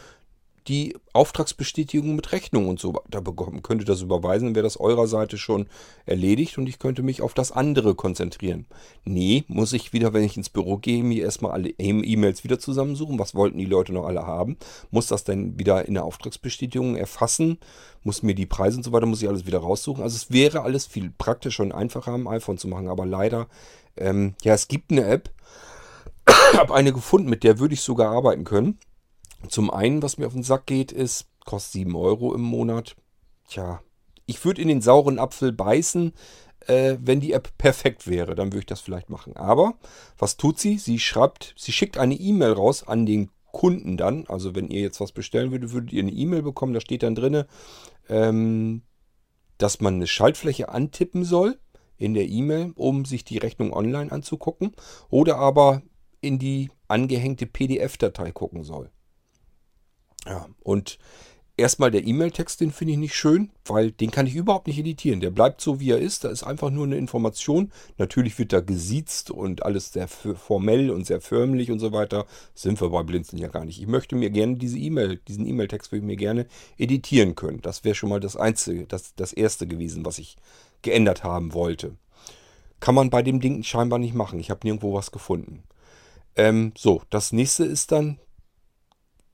S1: die Auftragsbestätigung mit Rechnung und so da bekommen. Könntet das überweisen, dann wäre das eurer Seite schon erledigt und ich könnte mich auf das andere konzentrieren. Nee, muss ich wieder, wenn ich ins Büro gehe, mir erstmal alle E-Mails wieder zusammensuchen. Was wollten die Leute noch alle haben? Muss das dann wieder in der Auftragsbestätigung erfassen? Muss mir die Preise und so weiter, muss ich alles wieder raussuchen. Also es wäre alles viel praktischer und einfacher am iPhone zu machen, aber leider, ähm, ja, es gibt eine App, habe eine gefunden, mit der würde ich sogar arbeiten können. Zum einen, was mir auf den Sack geht, ist, kostet 7 Euro im Monat. Tja, ich würde in den sauren Apfel beißen, äh, wenn die App perfekt wäre. Dann würde ich das vielleicht machen. Aber was tut sie? Sie schreibt, sie schickt eine E-Mail raus an den Kunden dann. Also wenn ihr jetzt was bestellen würdet, würdet ihr eine E-Mail bekommen. Da steht dann drin, ähm, dass man eine Schaltfläche antippen soll in der E-Mail, um sich die Rechnung online anzugucken. Oder aber in die angehängte PDF-Datei gucken soll. Ja, und erstmal der E-Mail-Text, den finde ich nicht schön, weil den kann ich überhaupt nicht editieren. Der bleibt so, wie er ist. Da ist einfach nur eine Information. Natürlich wird da gesiezt und alles sehr formell und sehr förmlich und so weiter. Sind wir bei Blinzeln ja gar nicht. Ich möchte mir gerne diese E-Mail, diesen E-Mail-Text würde ich mir gerne editieren können. Das wäre schon mal das Einzige, das, das Erste gewesen, was ich geändert haben wollte. Kann man bei dem Ding scheinbar nicht machen. Ich habe nirgendwo was gefunden. Ähm, so, das nächste ist dann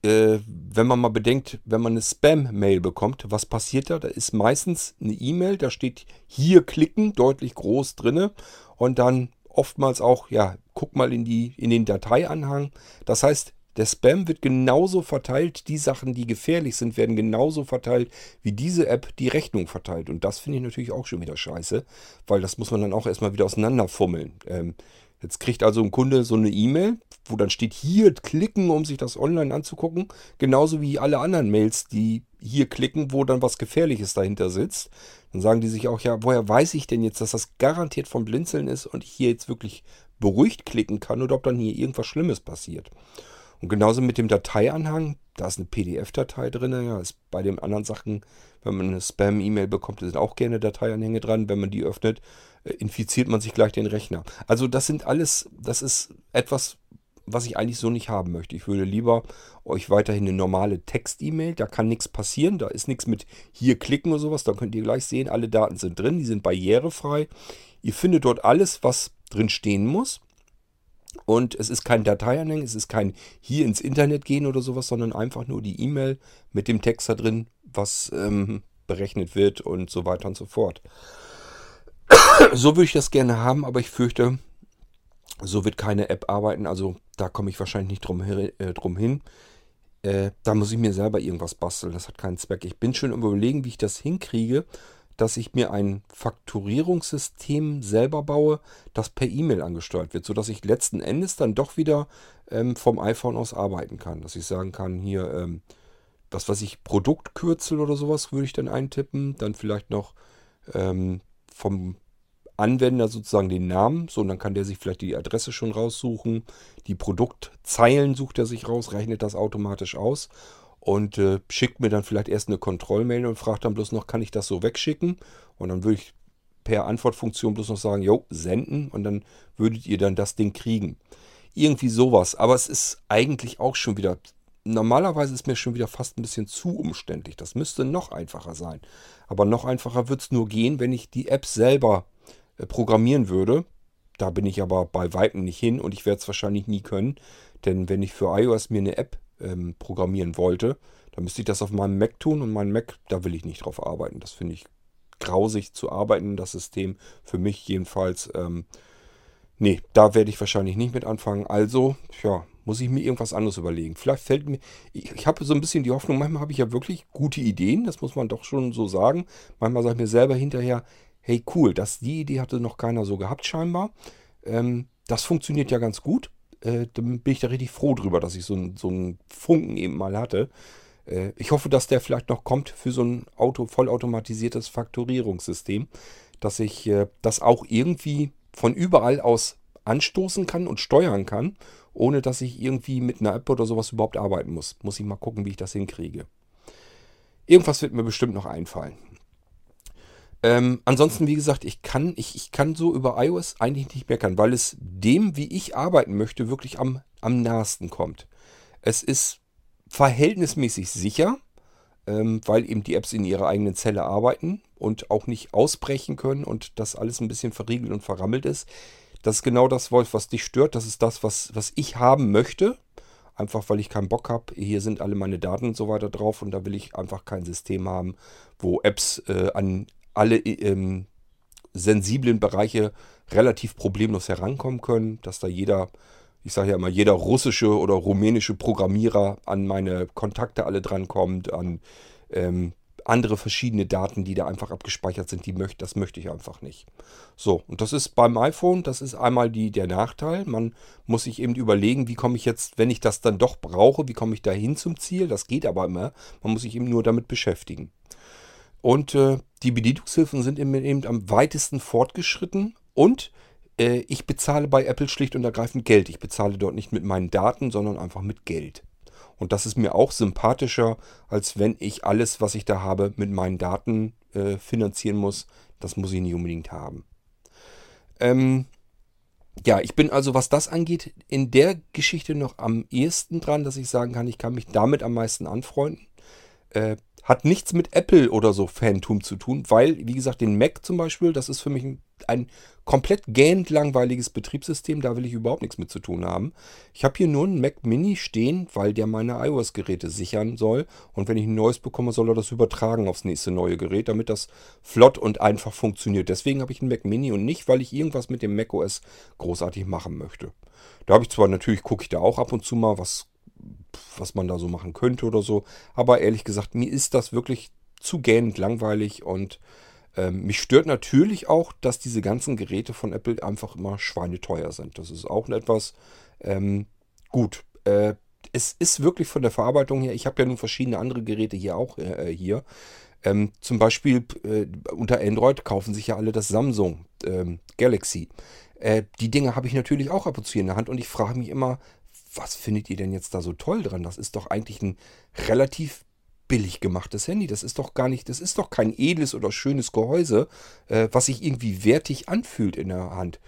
S1: äh, wenn man mal bedenkt, wenn man eine Spam-Mail bekommt, was passiert da? Da ist meistens eine E-Mail, da steht hier klicken, deutlich groß drinne und dann oftmals auch, ja, guck mal in, die, in den Dateianhang. Das heißt, der Spam wird genauso verteilt, die Sachen, die gefährlich sind, werden genauso verteilt, wie diese App die Rechnung verteilt. Und das finde ich natürlich auch schon wieder scheiße, weil das muss man dann auch erstmal wieder auseinanderfummeln. Ähm, Jetzt kriegt also ein Kunde so eine E-Mail, wo dann steht hier klicken, um sich das online anzugucken. Genauso wie alle anderen Mails, die hier klicken, wo dann was Gefährliches dahinter sitzt. Dann sagen die sich auch, ja, woher weiß ich denn jetzt, dass das garantiert vom Blinzeln ist und ich hier jetzt wirklich beruhigt klicken kann oder ob dann hier irgendwas Schlimmes passiert. Und genauso mit dem Dateianhang, da ist eine PDF-Datei drin, ja, ist bei den anderen Sachen, wenn man eine Spam-E-Mail bekommt, sind auch gerne Dateianhänge dran. Wenn man die öffnet, äh, infiziert man sich gleich den Rechner. Also das sind alles, das ist etwas, was ich eigentlich so nicht haben möchte. Ich würde lieber euch weiterhin eine normale Text-E-Mail, da kann nichts passieren, da ist nichts mit hier klicken oder sowas, da könnt ihr gleich sehen, alle Daten sind drin, die sind barrierefrei. Ihr findet dort alles, was drin stehen muss. Und es ist kein Dateianhang, es ist kein hier ins Internet gehen oder sowas, sondern einfach nur die E-Mail mit dem Text da drin, was ähm, berechnet wird und so weiter und so fort. so würde ich das gerne haben, aber ich fürchte, so wird keine App arbeiten. Also da komme ich wahrscheinlich nicht drum, äh, drum hin. Äh, da muss ich mir selber irgendwas basteln. Das hat keinen Zweck. Ich bin schon Überlegen, wie ich das hinkriege, dass ich mir ein Fakturierungssystem selber baue, das per E-Mail angesteuert wird, sodass ich letzten Endes dann doch wieder ähm, vom iPhone aus arbeiten kann. Dass ich sagen kann, hier, ähm, was weiß ich, Produktkürzel oder sowas würde ich dann eintippen. Dann vielleicht noch ähm, vom Anwender sozusagen den Namen. So, und dann kann der sich vielleicht die Adresse schon raussuchen. Die Produktzeilen sucht er sich raus, rechnet das automatisch aus und äh, schickt mir dann vielleicht erst eine Kontrollmail und fragt dann bloß noch, kann ich das so wegschicken? Und dann würde ich per Antwortfunktion bloß noch sagen, jo, senden und dann würdet ihr dann das Ding kriegen. Irgendwie sowas. Aber es ist eigentlich auch schon wieder, normalerweise ist mir schon wieder fast ein bisschen zu umständlich. Das müsste noch einfacher sein. Aber noch einfacher wird es nur gehen, wenn ich die App selber programmieren würde. Da bin ich aber bei Weitem nicht hin und ich werde es wahrscheinlich nie können. Denn wenn ich für iOS mir eine App ähm, programmieren wollte, dann müsste ich das auf meinem Mac tun und mein Mac, da will ich nicht drauf arbeiten. Das finde ich grausig zu arbeiten, das System. Für mich jedenfalls. Ähm, nee, da werde ich wahrscheinlich nicht mit anfangen. Also, ja, muss ich mir irgendwas anderes überlegen. Vielleicht fällt mir, ich, ich habe so ein bisschen die Hoffnung, manchmal habe ich ja wirklich gute Ideen, das muss man doch schon so sagen. Manchmal sage ich mir selber hinterher, hey cool, das, die Idee hatte noch keiner so gehabt scheinbar. Ähm, das funktioniert ja ganz gut. Äh, dann bin ich da richtig froh drüber, dass ich so, so einen Funken eben mal hatte. Äh, ich hoffe, dass der vielleicht noch kommt für so ein Auto, vollautomatisiertes Faktorierungssystem, dass ich äh, das auch irgendwie von überall aus anstoßen kann und steuern kann, ohne dass ich irgendwie mit einer App oder sowas überhaupt arbeiten muss. Muss ich mal gucken, wie ich das hinkriege. Irgendwas wird mir bestimmt noch einfallen. Ähm, ansonsten, wie gesagt, ich kann, ich, ich kann so über iOS eigentlich nicht meckern, weil es dem, wie ich arbeiten möchte, wirklich am, am nahesten kommt. Es ist verhältnismäßig sicher, ähm, weil eben die Apps in ihrer eigenen Zelle arbeiten und auch nicht ausbrechen können und das alles ein bisschen verriegelt und verrammelt ist. Das ist genau das, Wolf, was dich stört. Das ist das, was, was ich haben möchte. Einfach weil ich keinen Bock habe. Hier sind alle meine Daten und so weiter drauf und da will ich einfach kein System haben, wo Apps äh, an, alle ähm, sensiblen Bereiche relativ problemlos herankommen können, dass da jeder, ich sage ja immer, jeder russische oder rumänische Programmierer an meine Kontakte alle drankommt, an ähm, andere verschiedene Daten, die da einfach abgespeichert sind, die möchte, das möchte ich einfach nicht. So, und das ist beim iPhone, das ist einmal die, der Nachteil. Man muss sich eben überlegen, wie komme ich jetzt, wenn ich das dann doch brauche, wie komme ich da hin zum Ziel? Das geht aber immer. Man muss sich eben nur damit beschäftigen. Und äh, die Bedienungshilfen sind eben am weitesten fortgeschritten und äh, ich bezahle bei Apple schlicht und ergreifend Geld. Ich bezahle dort nicht mit meinen Daten, sondern einfach mit Geld. Und das ist mir auch sympathischer, als wenn ich alles, was ich da habe, mit meinen Daten äh, finanzieren muss. Das muss ich nicht unbedingt haben. Ähm, ja, ich bin also, was das angeht, in der Geschichte noch am ehesten dran, dass ich sagen kann, ich kann mich damit am meisten anfreunden. Äh, Hat nichts mit Apple oder so Fantum zu tun, weil, wie gesagt, den Mac zum Beispiel, das ist für mich ein, ein komplett gähnend langweiliges Betriebssystem, da will ich überhaupt nichts mit zu tun haben. Ich habe hier nur einen Mac Mini stehen, weil der meine iOS-Geräte sichern soll. Und wenn ich ein neues bekomme, soll er das übertragen aufs nächste neue Gerät, damit das flott und einfach funktioniert. Deswegen habe ich einen Mac Mini und nicht, weil ich irgendwas mit dem Mac OS großartig machen möchte. Da habe ich zwar natürlich, gucke ich da auch ab und zu mal, was was man da so machen könnte oder so. Aber ehrlich gesagt, mir ist das wirklich zu gähnend langweilig und ähm, mich stört natürlich auch, dass diese ganzen Geräte von Apple einfach immer schweineteuer sind. Das ist auch etwas ähm, gut. Äh, es ist wirklich von der Verarbeitung her, ich habe ja nun verschiedene andere Geräte hier auch äh, hier. Ähm, zum Beispiel äh, unter Android kaufen sich ja alle das Samsung ähm, Galaxy. Äh, die Dinge habe ich natürlich auch ab und zu in der Hand und ich frage mich immer, was findet ihr denn jetzt da so toll dran? Das ist doch eigentlich ein relativ billig gemachtes Handy. Das ist doch gar nicht, das ist doch kein edles oder schönes Gehäuse, äh, was sich irgendwie wertig anfühlt in der Hand.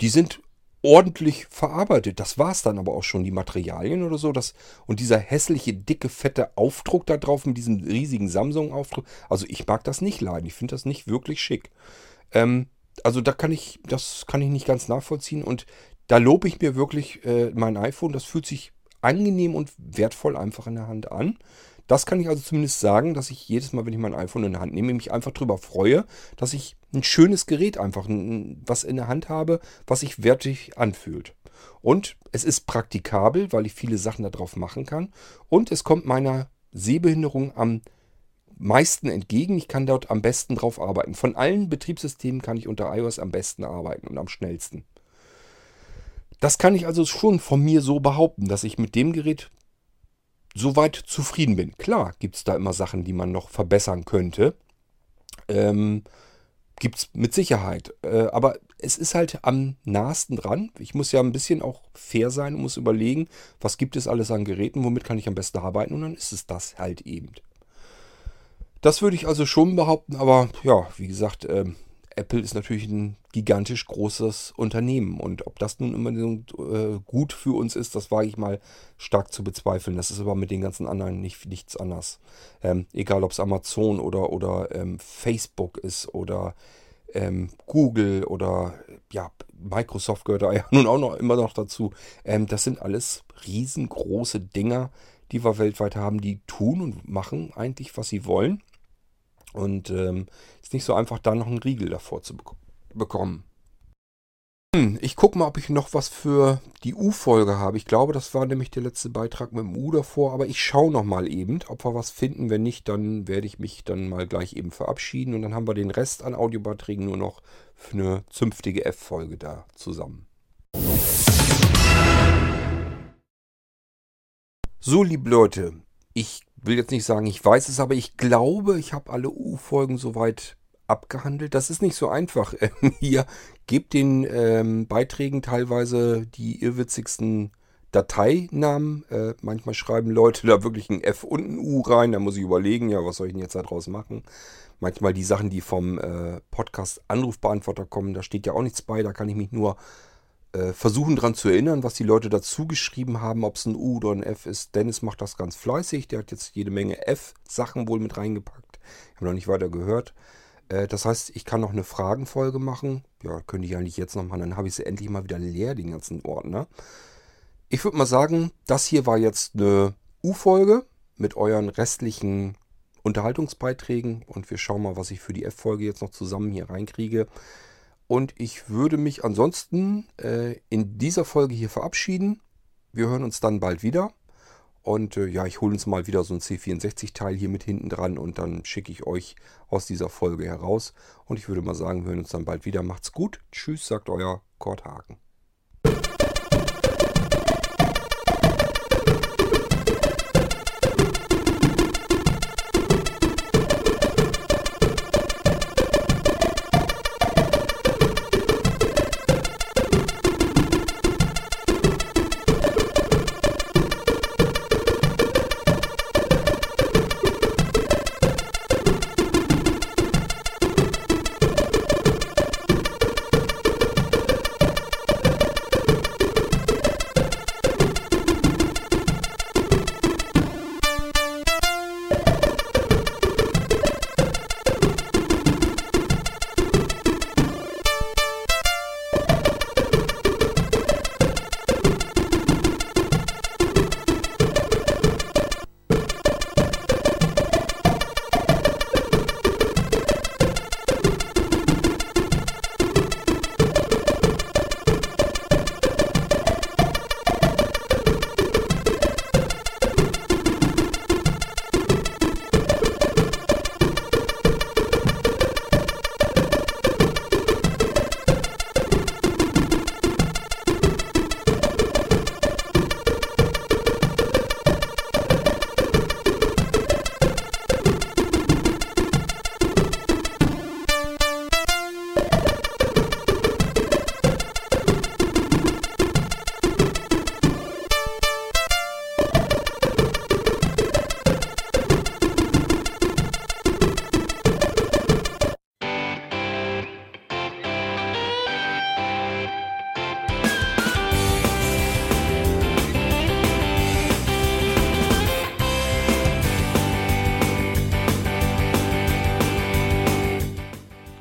S1: Die sind ordentlich verarbeitet. Das war es dann aber auch schon, die Materialien oder so. Das, und dieser hässliche, dicke, fette Aufdruck da drauf mit diesem riesigen Samsung-Aufdruck. Also ich mag das nicht leiden. Ich finde das nicht wirklich schick. Ähm, also da kann ich, das kann ich nicht ganz nachvollziehen. Und da lobe ich mir wirklich äh, mein iPhone. Das fühlt sich angenehm und wertvoll einfach in der Hand an. Das kann ich also zumindest sagen, dass ich jedes Mal, wenn ich mein iPhone in der Hand nehme, mich einfach darüber freue, dass ich ein schönes Gerät einfach, was in der Hand habe, was sich wertig anfühlt. Und es ist praktikabel, weil ich viele Sachen darauf machen kann. Und es kommt meiner Sehbehinderung am meisten entgegen. Ich kann dort am besten drauf arbeiten. Von allen Betriebssystemen kann ich unter iOS am besten arbeiten und am schnellsten. Das kann ich also schon von mir so behaupten, dass ich mit dem Gerät soweit zufrieden bin. Klar gibt es da immer Sachen, die man noch verbessern könnte. Ähm, gibt es mit Sicherheit. Äh, aber es ist halt am nahesten dran. Ich muss ja ein bisschen auch fair sein und muss überlegen, was gibt es alles an Geräten, womit kann ich am besten arbeiten und dann ist es das halt eben. Das würde ich also schon behaupten, aber ja, wie gesagt, ähm, Apple ist natürlich ein gigantisch großes Unternehmen. Und ob das nun immer äh, gut für uns ist, das wage ich mal stark zu bezweifeln. Das ist aber mit den ganzen anderen nicht, nichts anders. Ähm, egal ob es Amazon oder, oder ähm, Facebook ist oder ähm, Google oder ja, Microsoft gehört da ja nun auch noch immer noch dazu. Ähm, das sind alles riesengroße Dinger, die wir weltweit haben, die tun und machen eigentlich, was sie wollen. Und ähm, nicht so einfach, da noch einen Riegel davor zu bek bekommen. Hm, ich gucke mal, ob ich noch was für die U-Folge habe. Ich glaube, das war nämlich der letzte Beitrag mit dem U davor. Aber ich schaue noch mal eben, ob wir was finden. Wenn nicht, dann werde ich mich dann mal gleich eben verabschieden. Und dann haben wir den Rest an Audiobeiträgen nur noch für eine zünftige F-Folge da zusammen. So, liebe Leute, ich will jetzt nicht sagen, ich weiß es, aber ich glaube, ich habe alle U-Folgen soweit abgehandelt. Das ist nicht so einfach. Hier gebt den ähm, Beiträgen teilweise die irrwitzigsten Dateinamen. Äh, manchmal schreiben Leute da wirklich ein F und ein U rein. Da muss ich überlegen, ja, was soll ich denn jetzt daraus machen? Manchmal die Sachen, die vom äh, Podcast Anrufbeantworter kommen, da steht ja auch nichts bei. Da kann ich mich nur äh, versuchen dran zu erinnern, was die Leute dazu geschrieben haben, ob es ein U oder ein F ist. Dennis macht das ganz fleißig. Der hat jetzt jede Menge F-Sachen wohl mit reingepackt. Ich habe noch nicht weiter gehört. Äh, das heißt, ich kann noch eine Fragenfolge machen. Ja, könnte ich eigentlich jetzt noch machen. Dann habe ich sie endlich mal wieder leer, den ganzen Ordner. Ich würde mal sagen, das hier war jetzt eine U-Folge mit euren restlichen Unterhaltungsbeiträgen. Und wir schauen mal, was ich für die F-Folge jetzt noch zusammen hier reinkriege. Und ich würde mich ansonsten äh, in dieser Folge hier verabschieden. Wir hören uns dann bald wieder. Und äh, ja, ich hole uns mal wieder so ein C64-Teil hier mit hinten dran und dann schicke ich euch aus dieser Folge heraus. Und ich würde mal sagen, wir hören uns dann bald wieder. Macht's gut. Tschüss, sagt euer Kurt Haken.